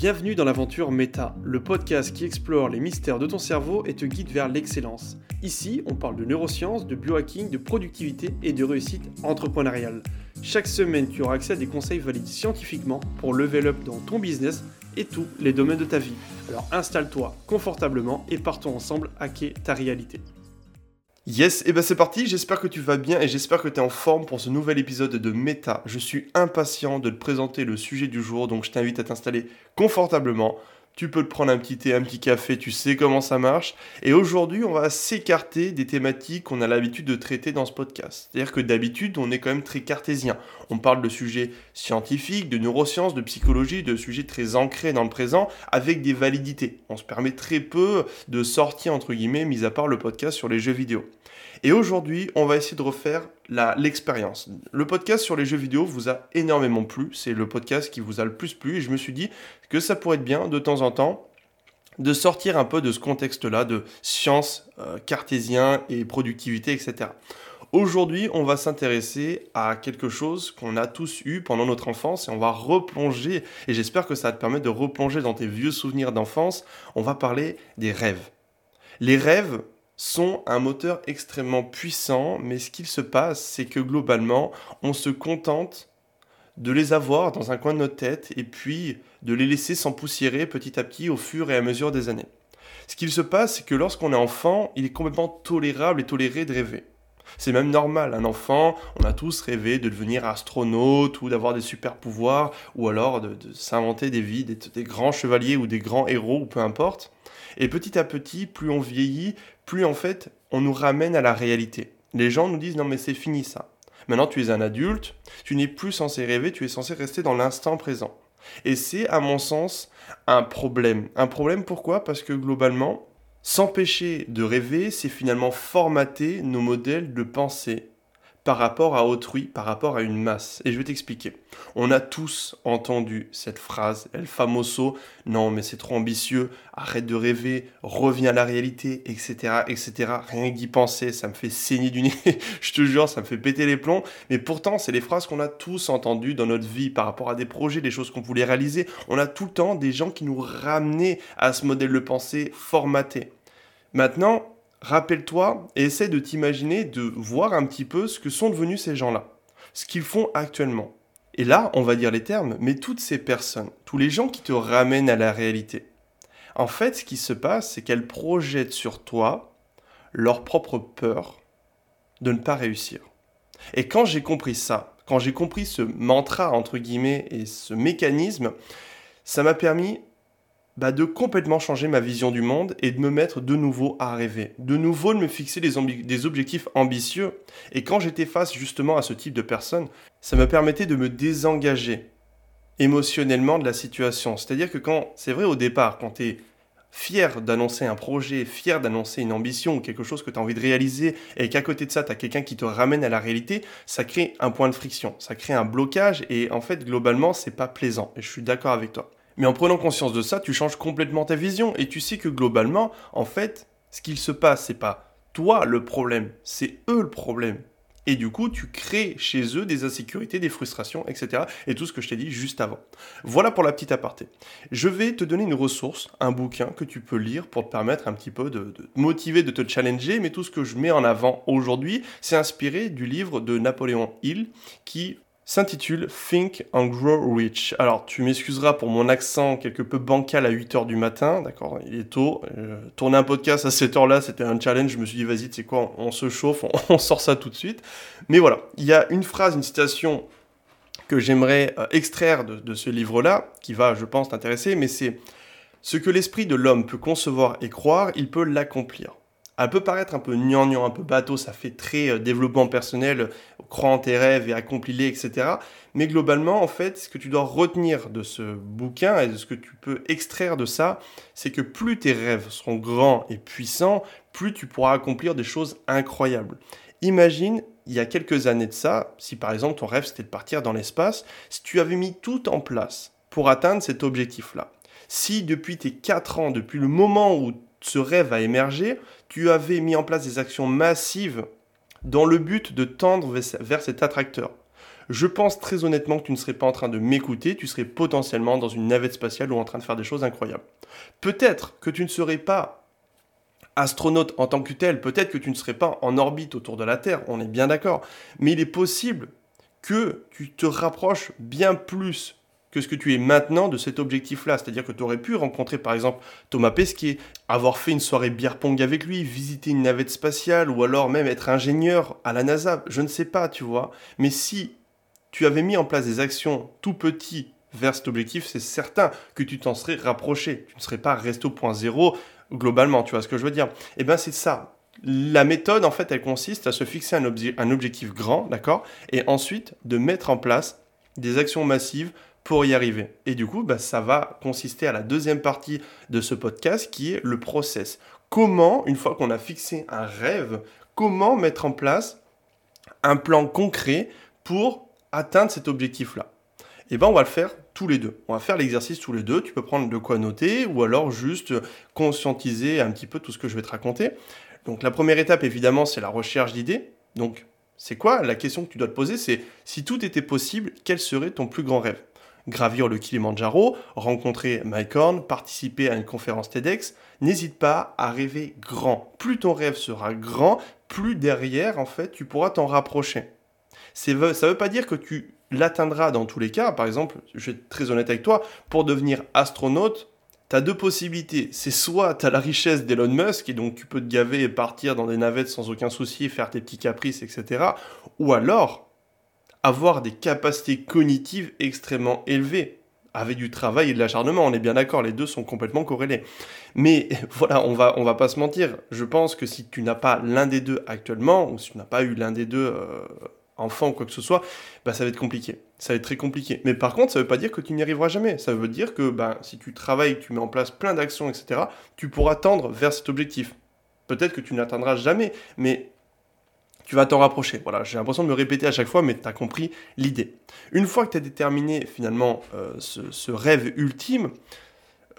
Bienvenue dans l'aventure Meta, le podcast qui explore les mystères de ton cerveau et te guide vers l'excellence. Ici, on parle de neurosciences, de biohacking, de productivité et de réussite entrepreneuriale. Chaque semaine, tu auras accès à des conseils validés scientifiquement pour level up dans ton business et tous les domaines de ta vie. Alors installe-toi confortablement et partons ensemble hacker ta réalité. Yes, et ben c'est parti, j'espère que tu vas bien et j'espère que tu es en forme pour ce nouvel épisode de Meta. Je suis impatient de te présenter le sujet du jour, donc je t'invite à t'installer confortablement. Tu peux te prendre un petit thé, un petit café, tu sais comment ça marche. Et aujourd'hui, on va s'écarter des thématiques qu'on a l'habitude de traiter dans ce podcast. C'est-à-dire que d'habitude, on est quand même très cartésien. On parle de sujets scientifiques, de neurosciences, de psychologie, de sujets très ancrés dans le présent, avec des validités. On se permet très peu de sorties, entre guillemets, mis à part le podcast sur les jeux vidéo. Et aujourd'hui, on va essayer de refaire l'expérience. Le podcast sur les jeux vidéo vous a énormément plu. C'est le podcast qui vous a le plus plu. Et je me suis dit que ça pourrait être bien de temps en temps de sortir un peu de ce contexte-là de science, euh, et productivité, etc. Aujourd'hui, on va s'intéresser à quelque chose qu'on a tous eu pendant notre enfance et on va replonger, et j'espère que ça va te permettre de replonger dans tes vieux souvenirs d'enfance, on va parler des rêves. Les rêves, sont un moteur extrêmement puissant, mais ce qu'il se passe, c'est que globalement, on se contente de les avoir dans un coin de notre tête et puis de les laisser s'empoussiérer petit à petit au fur et à mesure des années. Ce qu'il se passe, c'est que lorsqu'on est enfant, il est complètement tolérable et toléré de rêver. C'est même normal, un enfant, on a tous rêvé de devenir astronaute ou d'avoir des super pouvoirs ou alors de, s'inventer des vies, des grands chevaliers ou des grands héros ou peu importe. Et petit à petit, plus on vieillit, plus en fait on nous ramène à la réalité. Les gens nous disent non mais c'est fini ça. Maintenant tu es un adulte, tu n'es plus censé rêver, tu es censé rester dans l'instant présent. Et c'est à mon sens un problème. Un problème pourquoi? Parce que globalement, s'empêcher de rêver, c'est finalement formater nos modèles de pensée par rapport à autrui, par rapport à une masse. Et je vais t'expliquer. On a tous entendu cette phrase, El famoso, non mais c'est trop ambitieux, arrête de rêver, reviens à la réalité, etc., etc. Rien d'y penser, ça me fait saigner du nez, je te jure, ça me fait péter les plombs. Mais pourtant, c'est les phrases qu'on a tous entendues dans notre vie par rapport à des projets, des choses qu'on voulait réaliser. On a tout le temps des gens qui nous ramenaient à ce modèle de pensée formaté. Maintenant, rappelle-toi et essaie de t'imaginer, de voir un petit peu ce que sont devenus ces gens-là, ce qu'ils font actuellement. Et là, on va dire les termes, mais toutes ces personnes, tous les gens qui te ramènent à la réalité, en fait, ce qui se passe, c'est qu'elles projettent sur toi leur propre peur de ne pas réussir. Et quand j'ai compris ça, quand j'ai compris ce mantra, entre guillemets, et ce mécanisme, ça m'a permis bah, de complètement changer ma vision du monde et de me mettre de nouveau à rêver, de nouveau de me fixer des, objectifs ambitieux. Et quand j'étais face justement à ce type de personnes, ça me permettait de me désengager émotionnellement de la situation. C'est-à-dire que quand, c'est vrai au départ, quand tu es fier d'annoncer un projet, fier d'annoncer une ambition ou quelque chose que tu as envie de réaliser et qu'à côté de ça, tu as quelqu'un qui te ramène à la réalité, ça crée un point de friction, ça crée un blocage et en fait, globalement, c'est pas plaisant. Et je suis d'accord avec toi. Mais en prenant conscience de ça, tu changes complètement ta vision et tu sais que globalement, en fait, ce qu'il se passe, c'est pas toi le problème, c'est eux le problème. Et du coup, tu crées chez eux des insécurités, des frustrations, etc. Et tout ce que je t'ai dit juste avant. Voilà pour la petite aparté. Je vais te donner une ressource, un bouquin que tu peux lire pour te permettre un petit peu de, de motiver, de te challenger. Mais tout ce que je mets en avant aujourd'hui, c'est inspiré du livre de Napoléon Hill qui s'intitule Think and Grow Rich. Alors, tu m'excuseras pour mon accent quelque peu bancal à 8h du matin, d'accord Il est tôt. Euh, tourner un podcast à cette heure-là, c'était un challenge. Je me suis dit, vas-y, tu sais quoi, on, se chauffe, on, sort ça tout de suite. Mais voilà, il y a une phrase, une citation que j'aimerais euh, extraire de, de ce livre-là, qui va, je pense, t'intéresser, mais c'est ce que l'esprit de l'homme peut concevoir et croire, il peut l'accomplir. Elle peut paraître un peu gnangnan, un peu bateau, ça fait très euh, développement personnel, crois en tes rêves et accomplis-les, etc. Mais globalement, en fait, ce que tu dois retenir de ce bouquin et de ce que tu peux extraire de ça, c'est que plus tes rêves seront grands et puissants, plus tu pourras accomplir des choses incroyables. Imagine, il y a quelques années de ça, si par exemple ton rêve c'était de partir dans l'espace, si tu avais mis tout en place pour atteindre cet objectif-là. Si depuis tes 4 ans, depuis le moment où ce rêve a émergé, tu avais mis en place des actions massives dans le but de tendre vers cet attracteur. je pense très honnêtement que tu ne serais pas en train de m'écouter, tu serais potentiellement dans une navette spatiale ou en train de faire des choses incroyables. Peut-être que tu ne serais pas astronaute en tant que tel, peut-être que tu ne serais pas en orbite autour de la Terre, on est bien d'accord, mais il est possible que tu te rapproches bien plus que ce que tu es maintenant de cet objectif-là. C'est-à-dire que tu aurais pu rencontrer par exemple Thomas Pesquet, avoir fait une soirée bière pong avec lui, visiter une navette spatiale ou alors même être ingénieur à la NASA. Je ne sais pas, tu vois. Mais si tu avais mis en place des actions tout petits vers cet objectif, c'est certain que tu t'en serais rapproché. Tu ne serais pas resté au point zéro globalement, tu vois ce que je veux dire. Eh bien c'est ça. La méthode, en fait, elle consiste à se fixer un objectif grand, d'accord Et ensuite de mettre en place des actions massives y arriver. Et du coup, bah, ça va consister à la deuxième partie de ce podcast qui est le process. Comment, une fois qu'on a fixé un rêve, comment mettre en place un plan concret pour atteindre cet objectif-là? Eh bien, on va le faire tous les deux. On va faire l'exercice tous les deux. Tu peux prendre de quoi noter ou alors juste conscientiser un petit peu tout ce que je vais te raconter. Donc, la première étape, évidemment, c'est la recherche d'idées. Donc, c'est quoi? La question que tu dois te poser, c'est si tout était possible, quel serait ton plus grand rêve? Gravir le Kilimanjaro, rencontrer Mike Horn, participer à une conférence TEDx, n'hésite pas à rêver grand. Plus ton rêve sera grand, plus derrière, en fait, tu pourras t'en rapprocher. Ça ne veut pas dire que tu l'atteindras dans tous les cas. Par exemple, je vais être très honnête avec toi, pour devenir astronaute, tu as deux possibilités. C'est soit tu as la richesse d'Elon Musk, et donc tu peux te gaver et partir dans des navettes sans aucun souci, faire tes petits caprices, etc. Ou alors, avoir des capacités cognitives extrêmement élevées. Avec du travail et de l'acharnement, on est bien d'accord, les deux sont complètement corrélés. Mais voilà, on va, on va pas se mentir. Je pense que si tu n'as pas l'un des deux actuellement, ou si tu n'as pas eu l'un des deux euh, enfants ou quoi que ce soit, bah, ça va être compliqué. Ça va être très compliqué. Mais par contre, ça ne veut pas dire que tu n'y arriveras jamais. Ça veut dire que bah, si tu travailles, tu mets en place plein d'actions, etc., tu pourras tendre vers cet objectif. Peut-être que tu n'atteindras jamais, mais tu vas t'en rapprocher. Voilà, j'ai l'impression de me répéter à chaque fois, mais tu as compris l'idée. Une fois que tu as déterminé finalement euh, ce, rêve ultime,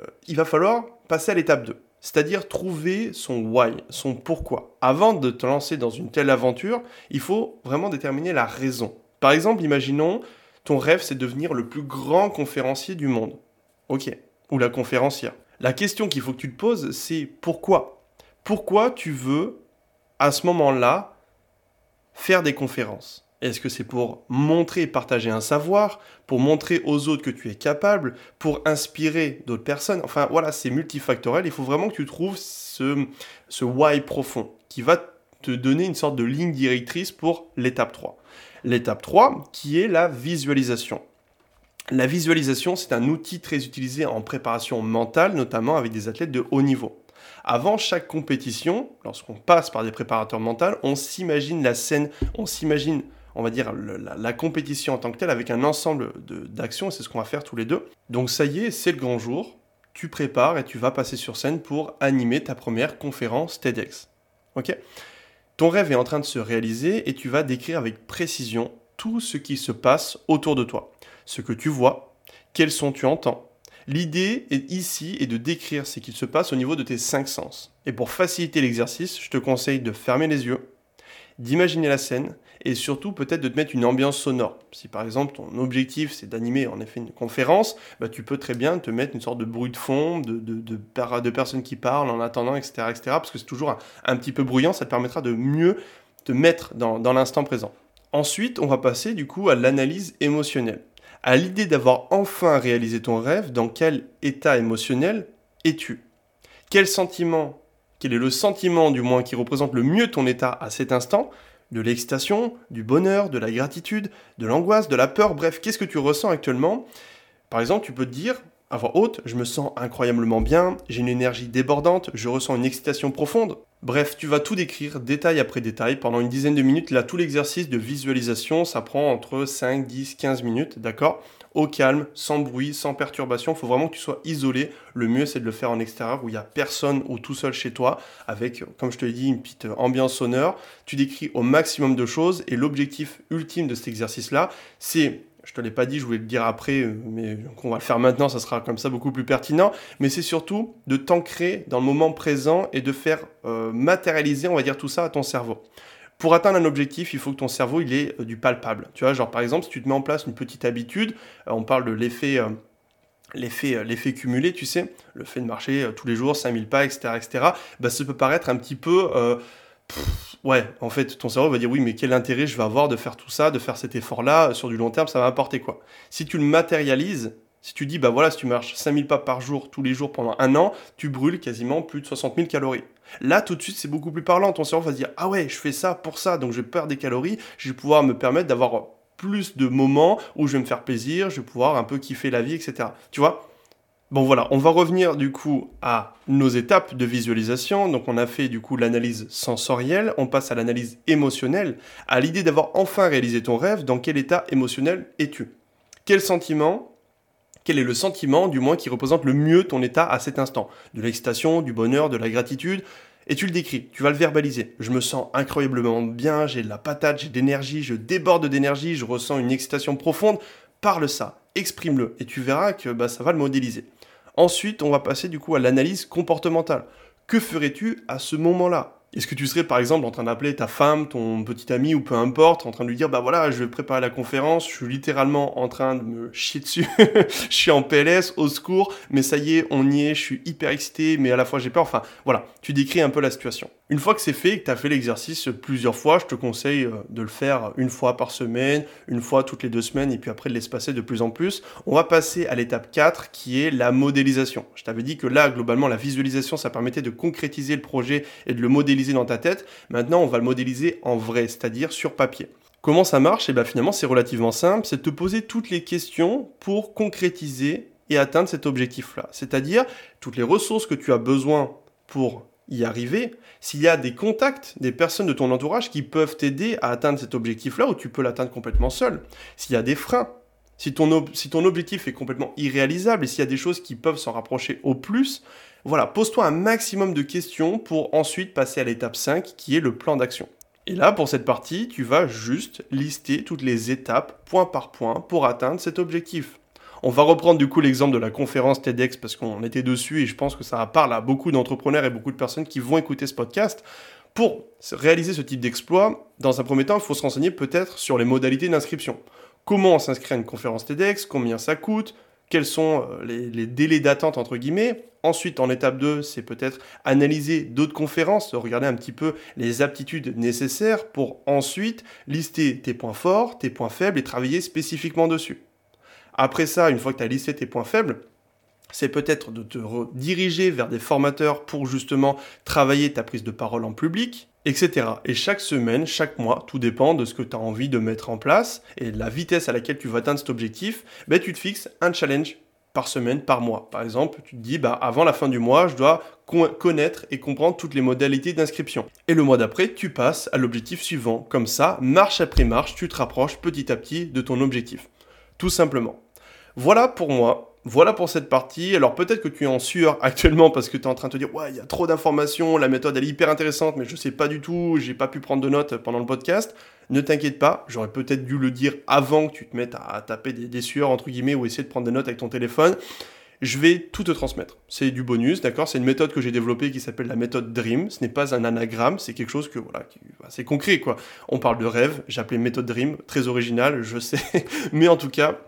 euh, il va falloir passer à l'étape 2. C'est-à-dire trouver son why, son pourquoi. Avant de te lancer dans une telle aventure, il faut vraiment déterminer la raison. Par exemple, imaginons, ton rêve c'est devenir le plus grand conférencier du monde. Ok. Ou la conférencière. La question qu'il faut que tu te poses, c'est pourquoi? Pourquoi tu veux, à ce moment-là, faire des conférences Est-ce que c'est pour montrer et partager un savoir, pour montrer aux autres que tu es capable, pour inspirer d'autres personnes? Enfin voilà, c'est multifactoriel. Il faut vraiment que tu trouves ce, ce why profond qui va te donner une sorte de ligne directrice pour l'étape 3. L'étape 3 qui est la visualisation. La visualisation, c'est un outil très utilisé en préparation mentale, notamment avec des athlètes de haut niveau. Avant chaque compétition, lorsqu'on passe par des préparateurs mentaux, on s'imagine la scène, on s'imagine, on va dire, la, compétition en tant que telle avec un ensemble d'actions, c'est ce qu'on va faire tous les deux. Donc ça y est, c'est le grand jour, tu prépares et tu vas passer sur scène pour animer ta première conférence TEDx. Ok? Ton rêve est en train de se réaliser et tu vas décrire avec précision tout ce qui se passe autour de toi. Ce que tu vois, quels sons tu entends, L'idée ici est de décrire ce qu'il se passe au niveau de tes cinq sens. Et pour faciliter l'exercice, je te conseille de fermer les yeux, d'imaginer la scène et surtout peut-être de te mettre une ambiance sonore. Si par exemple ton objectif c'est d'animer en effet une conférence, bah, tu peux très bien te mettre une sorte de bruit de fond, de, personnes qui parlent en attendant, etc. etc. parce que c'est toujours un, petit peu bruyant, ça te permettra de mieux te mettre dans l'instant présent. Ensuite, on va passer du coup à l'analyse émotionnelle à l'idée d'avoir enfin réalisé ton rêve, dans quel état émotionnel es-tu? Quel sentiment, quel est le sentiment du moins qui représente le mieux ton état à cet instant? De l'excitation, du bonheur, de la gratitude, de l'angoisse, de la peur, bref, qu'est-ce que tu ressens actuellement? Par exemple, tu peux te dire, à voix haute, je me sens incroyablement bien, j'ai une énergie débordante, je ressens une excitation profonde. Bref, tu vas tout décrire détail après détail pendant une dizaine de minutes. Là, tout l'exercice de visualisation, ça prend entre 5, 10, 15 minutes, d'accord? Au calme, sans bruit, sans perturbation. Il faut vraiment que tu sois isolé. Le mieux, c'est de le faire en extérieur où il n'y a personne ou tout seul chez toi, avec, comme je te l'ai dit, une petite ambiance sonore. Tu décris au maximum de choses et l'objectif ultime de cet exercice-là, c'est je te l'ai pas dit, je voulais le dire après, euh, mais on va le faire maintenant, ça sera comme ça beaucoup plus pertinent. Mais c'est surtout de t'ancrer dans le moment présent et de faire euh, matérialiser, on va dire, tout ça à ton cerveau. Pour atteindre un objectif, il faut que ton cerveau il ait euh, du palpable. Tu vois, genre par exemple, si tu te mets en place une petite habitude, on parle de l'effet l'effet, l'effet cumulé, tu sais, le fait de marcher tous les jours, 5000 pas, etc., etc., bah, ça peut paraître un petit peu... ouais, en fait, ton cerveau va dire oui, mais quel intérêt je vais avoir de faire tout ça, de faire cet effort-là, sur du long terme, ça va apporter quoi? Si tu le matérialises, si tu dis, bah voilà, si tu marches 5000 pas par jour, tous les jours pendant un an, tu brûles quasiment plus de 60 000 calories. Là, tout de suite, c'est beaucoup plus parlant. Ton cerveau va se dire, ah ouais, je fais ça pour ça, donc je perds des calories, je vais pouvoir me permettre d'avoir plus de moments où je vais me faire plaisir, je vais pouvoir un peu kiffer la vie, etc. Tu vois? Bon voilà, on va revenir du coup à nos étapes de visualisation. Donc on a fait du coup l'analyse sensorielle, on passe à l'analyse émotionnelle, à l'idée d'avoir enfin réalisé ton rêve, dans quel état émotionnel es-tu? Quel sentiment quel est le sentiment, du moins, qui représente le mieux ton état à cet instant? De l'excitation, du bonheur, de la gratitude? Et tu le décris, tu vas le verbaliser. Je me sens incroyablement bien, j'ai de la patate, j'ai de l'énergie, je déborde d'énergie, je ressens une excitation profonde. Parle ça, exprime-le, et tu verras que bah, ça va le modéliser. Ensuite, on va passer du coup à l'analyse comportementale. Que ferais-tu à ce moment-là? Est-ce que tu serais par exemple en train d'appeler ta femme, ton petit ami ou peu importe, en train de lui dire bah voilà, je vais préparer la conférence, je suis littéralement en train de me chier dessus, je suis en PLS, au secours, mais ça y est, on y est, je suis hyper excité, mais à la fois j'ai peur. Enfin voilà, tu décris un peu la situation. Une fois que c'est fait, que tu as fait l'exercice plusieurs fois, je te conseille euh, de le faire une fois par semaine, une fois toutes les deux semaines, et puis après de l'espacer de plus en plus. On va passer à l'étape 4 qui est la modélisation. Je t'avais dit que là, globalement, la visualisation, ça permettait de concrétiser le projet et de le modéliser dans ta tête. Maintenant, on va le modéliser en vrai, c'est-à-dire sur papier. Comment ça marche? Et eh bien finalement, c'est relativement simple, c'est de te poser toutes les questions pour concrétiser et atteindre cet objectif-là. C'est-à-dire toutes les ressources que tu as besoin pour y arriver, s'il y a des contacts, des personnes de ton entourage qui peuvent t'aider à atteindre cet objectif-là, ou tu peux l'atteindre complètement seul, s'il y a des freins, si ton, si ton objectif est complètement irréalisable et s'il y a des choses qui peuvent s'en rapprocher au plus, voilà, pose-toi un maximum de questions pour ensuite passer à l'étape 5 qui est le plan d'action. Et là, pour cette partie, tu vas juste lister toutes les étapes, point par point, pour atteindre cet objectif. On va reprendre du coup l'exemple de la conférence TEDx parce qu'on était dessus et je pense que ça parle à beaucoup d'entrepreneurs et beaucoup de personnes qui vont écouter ce podcast. Pour réaliser ce type d'exploit, dans un premier temps, il faut se renseigner peut-être sur les modalités d'inscription. Comment s'inscrire à une conférence TEDx, combien ça coûte, quels sont euh, les, les délais d'attente entre guillemets. Ensuite, en étape 2, c'est peut-être analyser d'autres conférences, regarder un petit peu les aptitudes nécessaires pour ensuite lister tes points forts, tes points faibles et travailler spécifiquement dessus. Après ça, une fois que tu as listé tes points faibles, c'est peut-être de te diriger vers des formateurs pour justement travailler ta prise de parole en public, etc. Et chaque semaine, chaque mois, tout dépend de ce que tu as envie de mettre en place et de la vitesse à laquelle tu vas atteindre cet objectif, ben, tu te fixes un challenge par semaine, par mois. Par exemple, tu te dis, bah, avant la fin du mois, je dois connaître et comprendre toutes les modalités d'inscription. Et le mois d'après, tu passes à l'objectif suivant. Comme ça, marche après marche, tu te rapproches petit à petit de ton objectif. Tout simplement. Voilà pour moi. Voilà pour cette partie. Alors peut-être que tu es en sueur actuellement parce que tu es en train de te dire ouais, il y a trop d'informations, la méthode elle est hyper intéressante mais je sais pas du tout, j'ai pas pu prendre de notes pendant le podcast. Ne t'inquiète pas, j'aurais peut-être dû le dire avant que tu te mettes à, taper des, sueurs entre guillemets ou essayer de prendre des notes avec ton téléphone. Je vais tout te transmettre. C'est du bonus, d'accord? C'est une méthode que j'ai développée qui s'appelle la méthode Dream. Ce n'est pas un anagramme, c'est quelque chose que voilà, c'est concret quoi. On parle de rêve, appelé méthode Dream, très original, je sais, mais en tout cas,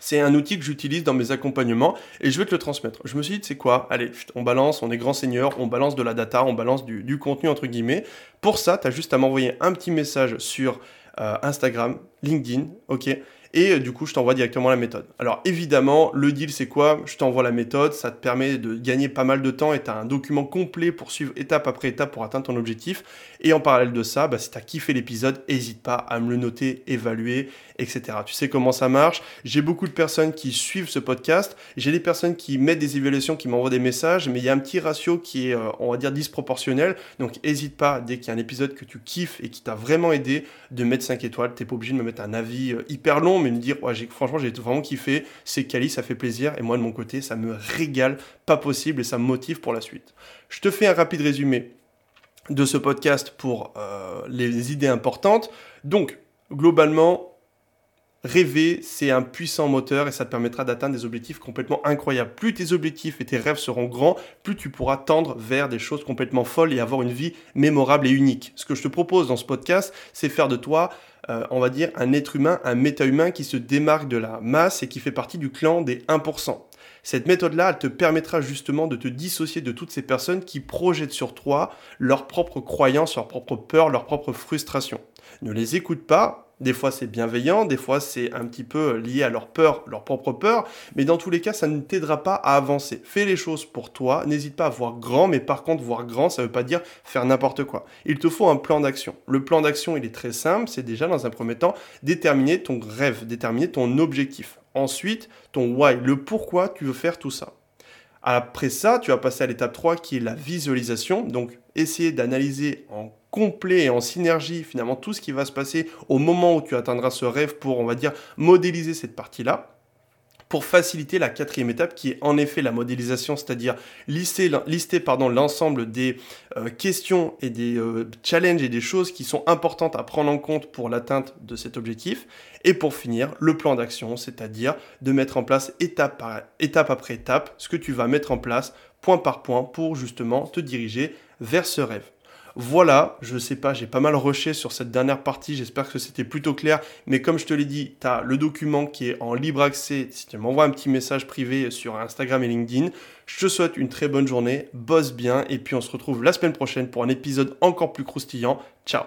c'est un outil que j'utilise dans mes accompagnements et je vais te le transmettre. Je me suis dit, c'est quoi Allez, on balance, on est grand seigneur, on balance de la data, on balance du, contenu entre guillemets. Pour ça, tu as juste à m'envoyer un petit message sur euh, Instagram, LinkedIn, ok et euh, du coup je t'envoie directement la méthode. Alors évidemment, le deal c'est quoi? Je t'envoie la méthode, ça te permet de gagner pas mal de temps et tu as un document complet pour suivre étape après étape pour atteindre ton objectif. Et en parallèle de ça, bah, si tu as kiffé l'épisode, n'hésite pas à me le noter, évaluer, etc. Tu sais comment ça marche? J'ai beaucoup de personnes qui suivent ce podcast, j'ai des personnes qui mettent des évaluations, qui m'envoient des messages, mais il y a un petit ratio qui est, euh, on va dire, disproportionnel. Donc n'hésite pas, dès qu'il y a un épisode que tu kiffes et qui t'a vraiment aidé, de mettre 5 étoiles. Tu n'es pas obligé de me mettre un avis euh, hyper long mais me dire, franchement, j'ai vraiment kiffé, c'est quali, ça fait plaisir, et moi de mon côté, ça me régale, pas possible, et ça me motive pour la suite. Je te fais un rapide résumé de ce podcast pour euh, les idées importantes. Donc, globalement, Rêver, c'est un puissant moteur et ça te permettra d'atteindre des objectifs complètement incroyables. Plus tes objectifs et tes rêves seront grands, plus tu pourras tendre vers des choses complètement folles et avoir une vie mémorable et unique. Ce que je te propose dans ce podcast, c'est faire de toi, euh, on va dire, un être humain, un méta-humain qui se démarque de la masse et qui fait partie du clan des 1%. Cette méthode-là, elle te permettra justement de te dissocier de toutes ces personnes qui projettent sur toi leurs propres croyances, leurs propres peurs, leurs propres frustrations. Ne les écoute pas, des fois c'est bienveillant, des fois c'est un petit peu lié à leur peur, leur propre peur, mais dans tous les cas ça ne t'aidera pas à avancer. Fais les choses pour toi, n'hésite pas à voir grand, mais par contre voir grand ça ne veut pas dire faire n'importe quoi. Il te faut un plan d'action. Le plan d'action il est très simple, c'est déjà dans un premier temps déterminer ton rêve, déterminer ton objectif. Ensuite ton why, le pourquoi tu veux faire tout ça. Après ça, tu vas passer à l'étape 3 qui est la visualisation. Donc, essayer d'analyser en complet et en synergie finalement tout ce qui va se passer au moment où tu atteindras ce rêve pour, on va dire, modéliser cette partie-là pour faciliter la quatrième étape qui est en effet la modélisation, c'est-à-dire lister, lister l'ensemble des euh, questions et des euh, challenges et des choses qui sont importantes à prendre en compte pour l'atteinte de cet objectif. Et pour finir, le plan d'action, c'est-à-dire de mettre en place étape, par, étape après étape ce que tu vas mettre en place point par point pour justement te diriger vers ce rêve. Voilà, je sais pas, j'ai pas mal rushé sur cette dernière partie, j'espère que c'était plutôt clair, mais comme je te l'ai dit, tu as le document qui est en libre accès, si tu m'envoies un petit message privé sur Instagram et LinkedIn, je te souhaite une très bonne journée, bosse bien, et puis on se retrouve la semaine prochaine pour un épisode encore plus croustillant. Ciao